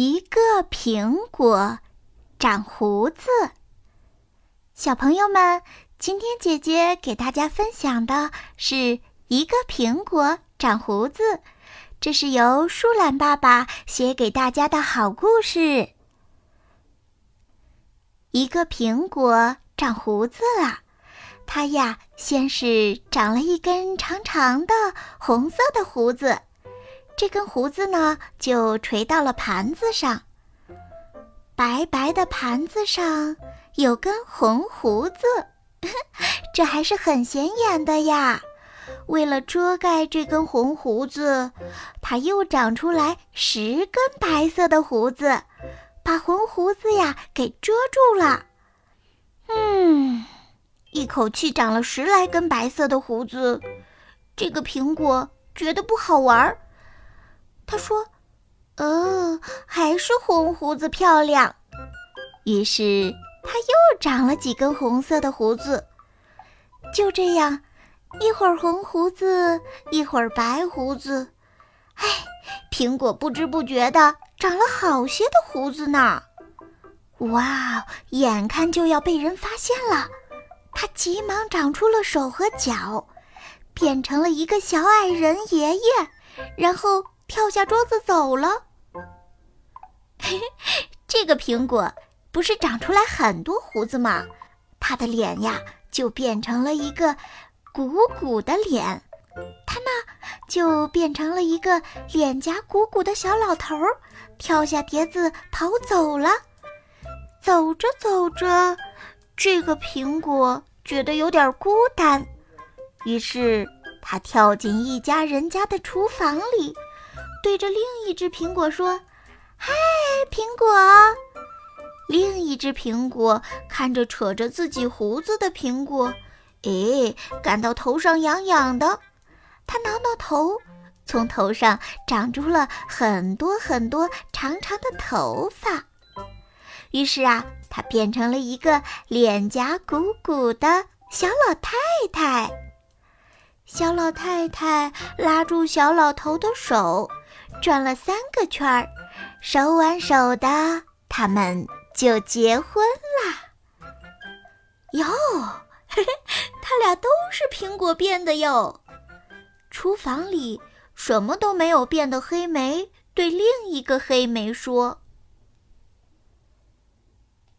一个苹果长胡子。小朋友们，今天姐姐给大家分享的是一个苹果长胡子，这是由舒兰爸爸写给大家的好故事。一个苹果长胡子了，它呀，先是长了一根长长的红色的胡子。这根胡子呢，就垂到了盘子上。白白的盘子上有根红胡子，这还是很显眼的呀。为了遮盖这根红胡子，它又长出来十根白色的胡子，把红胡子呀给遮住了。嗯，一口气长了十来根白色的胡子，这个苹果觉得不好玩儿。他说：“哦，还是红胡子漂亮。”于是他又长了几根红色的胡子。就这样，一会儿红胡子，一会儿白胡子。哎，苹果不知不觉的长了好些的胡子呢。哇，眼看就要被人发现了，他急忙长出了手和脚，变成了一个小矮人爷爷，然后。跳下桌子走了。这个苹果不是长出来很多胡子吗？它的脸呀就变成了一个鼓鼓的脸，它呢就变成了一个脸颊鼓鼓的小老头儿，跳下碟子跑走了。走着走着，这个苹果觉得有点孤单，于是他跳进一家人家的厨房里。对着另一只苹果说：“嗨，苹果！”另一只苹果看着扯着自己胡子的苹果，哎，感到头上痒痒的。他挠挠头，从头上长出了很多很多长长的头发。于是啊，他变成了一个脸颊鼓鼓的小老太太。小老太太拉住小老头的手。转了三个圈儿，手挽手的，他们就结婚啦。哟，嘿嘿，他俩都是苹果变的哟。厨房里什么都没有变的黑莓对另一个黑莓说：“